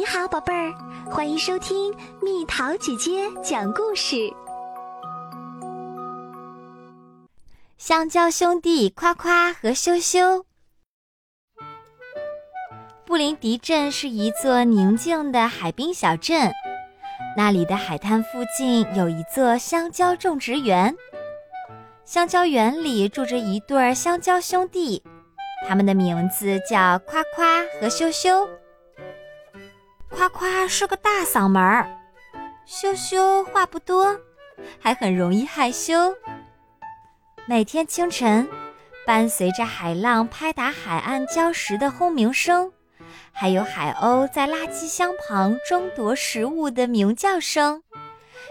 你好，宝贝儿，欢迎收听蜜桃姐姐讲故事。香蕉兄弟夸夸和羞羞。布林迪镇是一座宁静的海滨小镇，那里的海滩附近有一座香蕉种植园。香蕉园里住着一对香蕉兄弟，他们的名字叫夸夸和羞羞。夸夸是个大嗓门儿，羞羞话不多，还很容易害羞。每天清晨，伴随着海浪拍打海岸礁石的轰鸣声，还有海鸥在垃圾箱旁争夺食物的鸣叫声，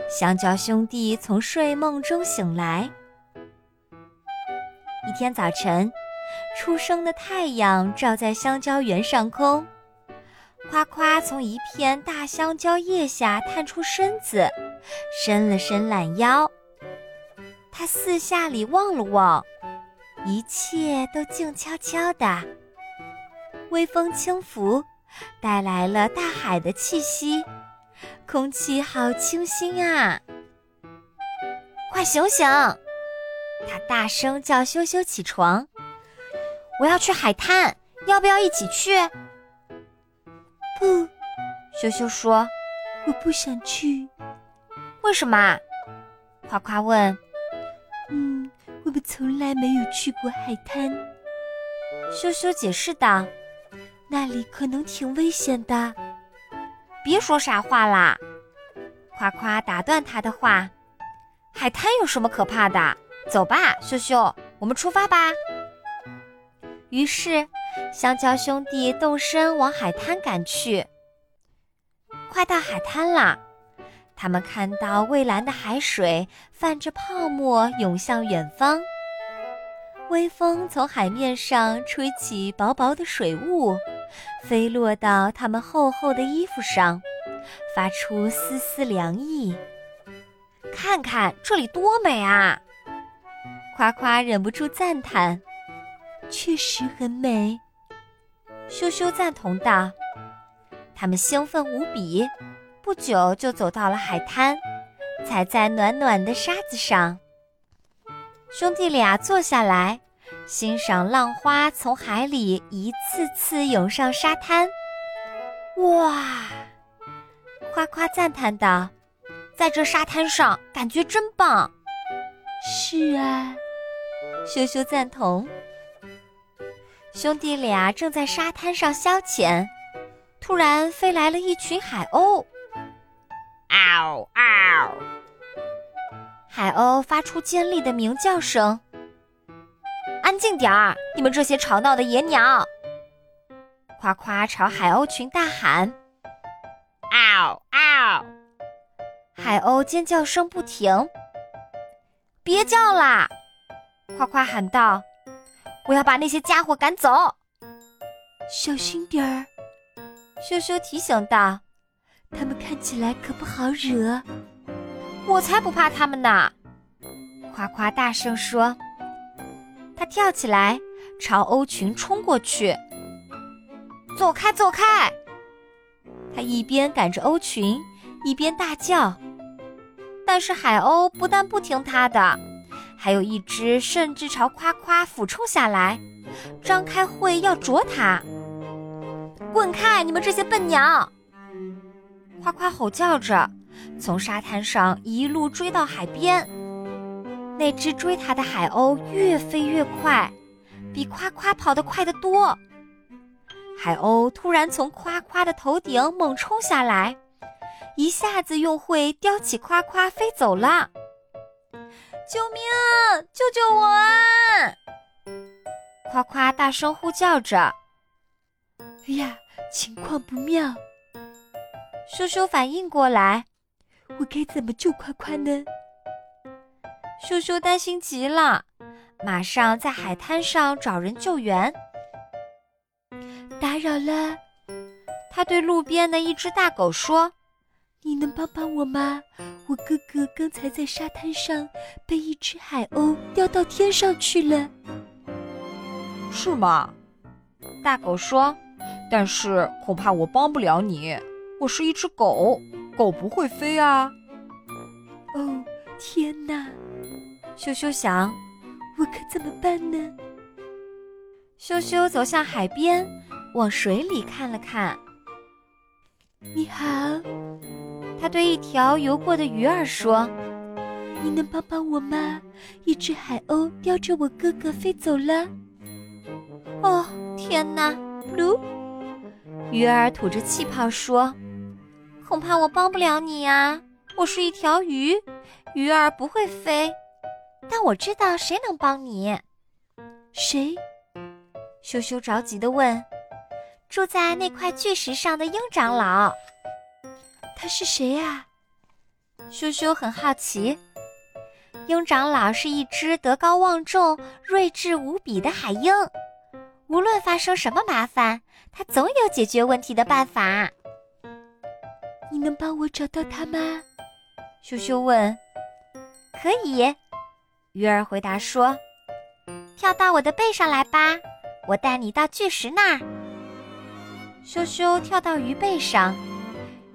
香蕉兄弟从睡梦中醒来。一天早晨，初升的太阳照在香蕉园上空。夸夸从一片大香蕉叶下探出身子，伸了伸懒腰。他四下里望了望，一切都静悄悄的。微风轻拂，带来了大海的气息，空气好清新啊！快醒醒！他大声叫羞羞起床。我要去海滩，要不要一起去？不，羞羞说：“我不想去。”为什么？夸夸问。“嗯，我们从来没有去过海滩。”羞羞解释道，“那里可能挺危险的。”别说傻话啦！夸夸打断他的话：“海滩有什么可怕的？走吧，羞羞，我们出发吧。”于是。香蕉兄弟动身往海滩赶去。快到海滩啦，他们看到蔚蓝的海水泛着泡沫涌向远方。微风从海面上吹起薄薄的水雾，飞落到他们厚厚的衣服上，发出丝丝凉意。看看这里多美啊！夸夸忍不住赞叹：“确实很美。”羞羞赞同道：“他们兴奋无比，不久就走到了海滩，踩在暖暖的沙子上。兄弟俩坐下来，欣赏浪花从海里一次次涌上沙滩。哇！夸夸赞叹道：‘在这沙滩上，感觉真棒。’是啊，羞羞赞同。”兄弟俩正在沙滩上消遣，突然飞来了一群海鸥。嗷嗷！海鸥发出尖利的鸣叫声。安静点儿，你们这些吵闹的野鸟！夸夸朝海鸥群大喊。嗷嗷！海鸥尖叫声不停。别叫啦！夸夸喊道。我要把那些家伙赶走，小心点儿。羞羞提醒道：“他们看起来可不好惹。”我才不怕他们呢！夸夸大声说。他跳起来，朝欧群冲过去。走开，走开！他一边赶着欧群，一边大叫。但是海鸥不但不听他的。还有一只甚至朝夸夸俯冲下来，张开喙要啄它。滚开，你们这些笨鸟！夸夸吼叫着，从沙滩上一路追到海边。那只追它的海鸥越飞越快，比夸夸跑得快得多。海鸥突然从夸夸的头顶猛冲下来，一下子用喙叼起夸夸飞走了。救命！救救我啊！夸夸大声呼叫着。哎呀，情况不妙！叔叔反应过来，我该怎么救夸夸呢？羞羞担心极了，马上在海滩上找人救援。打扰了，他对路边的一只大狗说：“你能帮帮我吗？”我哥哥刚才在沙滩上被一只海鸥叼到天上去了，是吗？大狗说：“但是恐怕我帮不了你，我是一只狗，狗不会飞啊。哦，天哪！羞羞想，我可怎么办呢？羞羞走向海边，往水里看了看。你好，他对一条游过的鱼儿说：“你能帮帮我吗？一只海鸥叼着我哥哥飞走了。”哦，天哪！噜，鱼儿吐着气泡说：“恐怕我帮不了你呀，我是一条鱼，鱼儿不会飞。但我知道谁能帮你。”谁？羞羞着急地问。住在那块巨石上的鹰长老，他是谁呀？羞羞很好奇。鹰长老是一只德高望重、睿智无比的海鹰，无论发生什么麻烦，他总有解决问题的办法。你能帮我找到他吗？羞羞问。可以，鱼儿回答说：“跳到我的背上来吧，我带你到巨石那儿。”羞羞跳到鱼背上，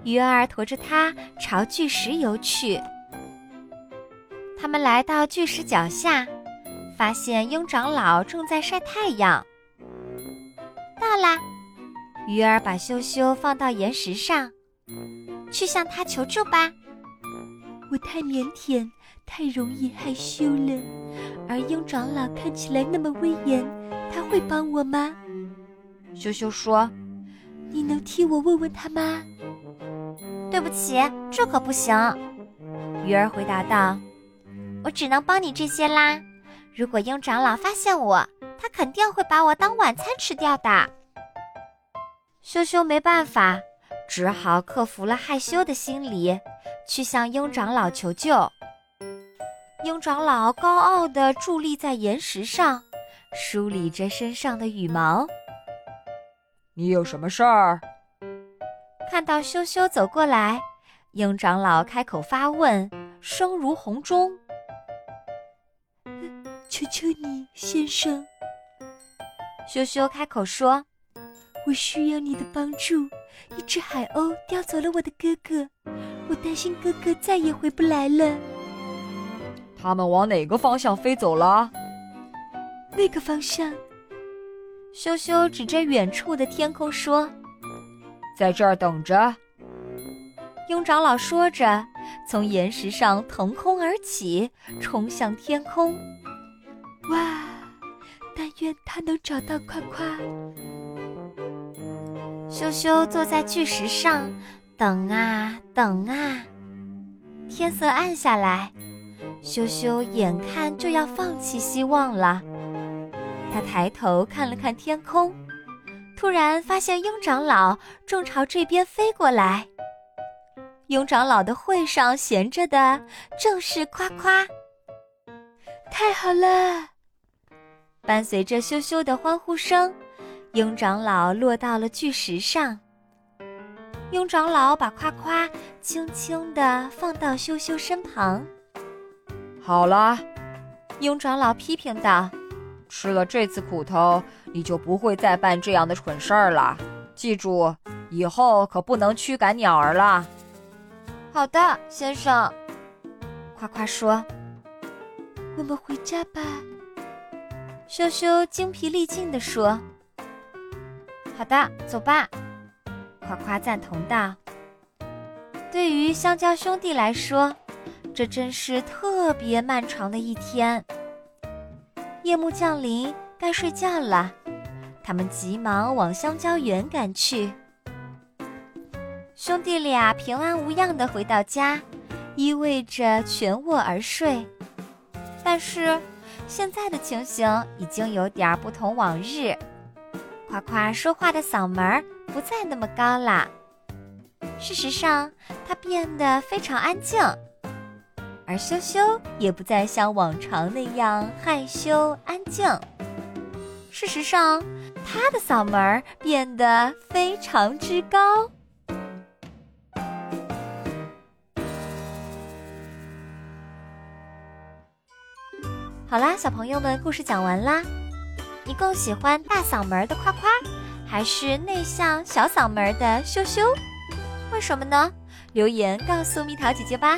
鱼儿驮着它朝巨石游去。他们来到巨石脚下，发现鹰长老正在晒太阳。到啦，鱼儿把羞羞放到岩石上，去向他求助吧。我太腼腆，太容易害羞了，而鹰长老看起来那么威严，他会帮我吗？羞羞说。你能替我问问他吗？对不起，这可不行。鱼儿回答道：“我只能帮你这些啦。如果鹰长老发现我，他肯定会把我当晚餐吃掉的。”羞羞没办法，只好克服了害羞的心理，去向鹰长老求救。鹰长老高傲地伫立在岩石上，梳理着身上的羽毛。你有什么事儿？看到羞羞走过来，鹰长老开口发问，声如洪钟：“求求你，先生。”羞羞开口说：“我需要你的帮助。一只海鸥叼走了我的哥哥，我担心哥哥再也回不来了。”他们往哪个方向飞走了？那个方向。羞羞指着远处的天空说：“在这儿等着。”鹰长老说着，从岩石上腾空而起，冲向天空。哇！但愿他能找到夸夸。羞羞坐在巨石上，等啊等啊。天色暗下来，羞羞眼看就要放弃希望了。他抬头看了看天空，突然发现鹰长老正朝这边飞过来。鹰长老的喙上衔着的正是夸夸。太好了！伴随着羞羞的欢呼声，鹰长老落到了巨石上。鹰长老把夸夸轻轻地放到羞羞身旁。好了，鹰长老批评道。吃了这次苦头，你就不会再办这样的蠢事儿了。记住，以后可不能驱赶鸟儿了。好的，先生。夸夸说：“我们回家吧。”羞羞精疲力尽地说：“好的，走吧。”夸夸赞同道：“对于香蕉兄弟来说，这真是特别漫长的一天。”夜幕降临，该睡觉了。他们急忙往香蕉园赶去。兄弟俩平安无恙地回到家，依偎着全卧而睡。但是，现在的情形已经有点不同往日。夸夸说话的嗓门不再那么高了。事实上，他变得非常安静。而羞羞也不再像往常那样害羞安静。事实上，他的嗓门儿变得非常之高。好啦，小朋友们，故事讲完啦。你更喜欢大嗓门的夸夸，还是内向小嗓门的羞羞？为什么呢？留言告诉蜜桃姐姐吧。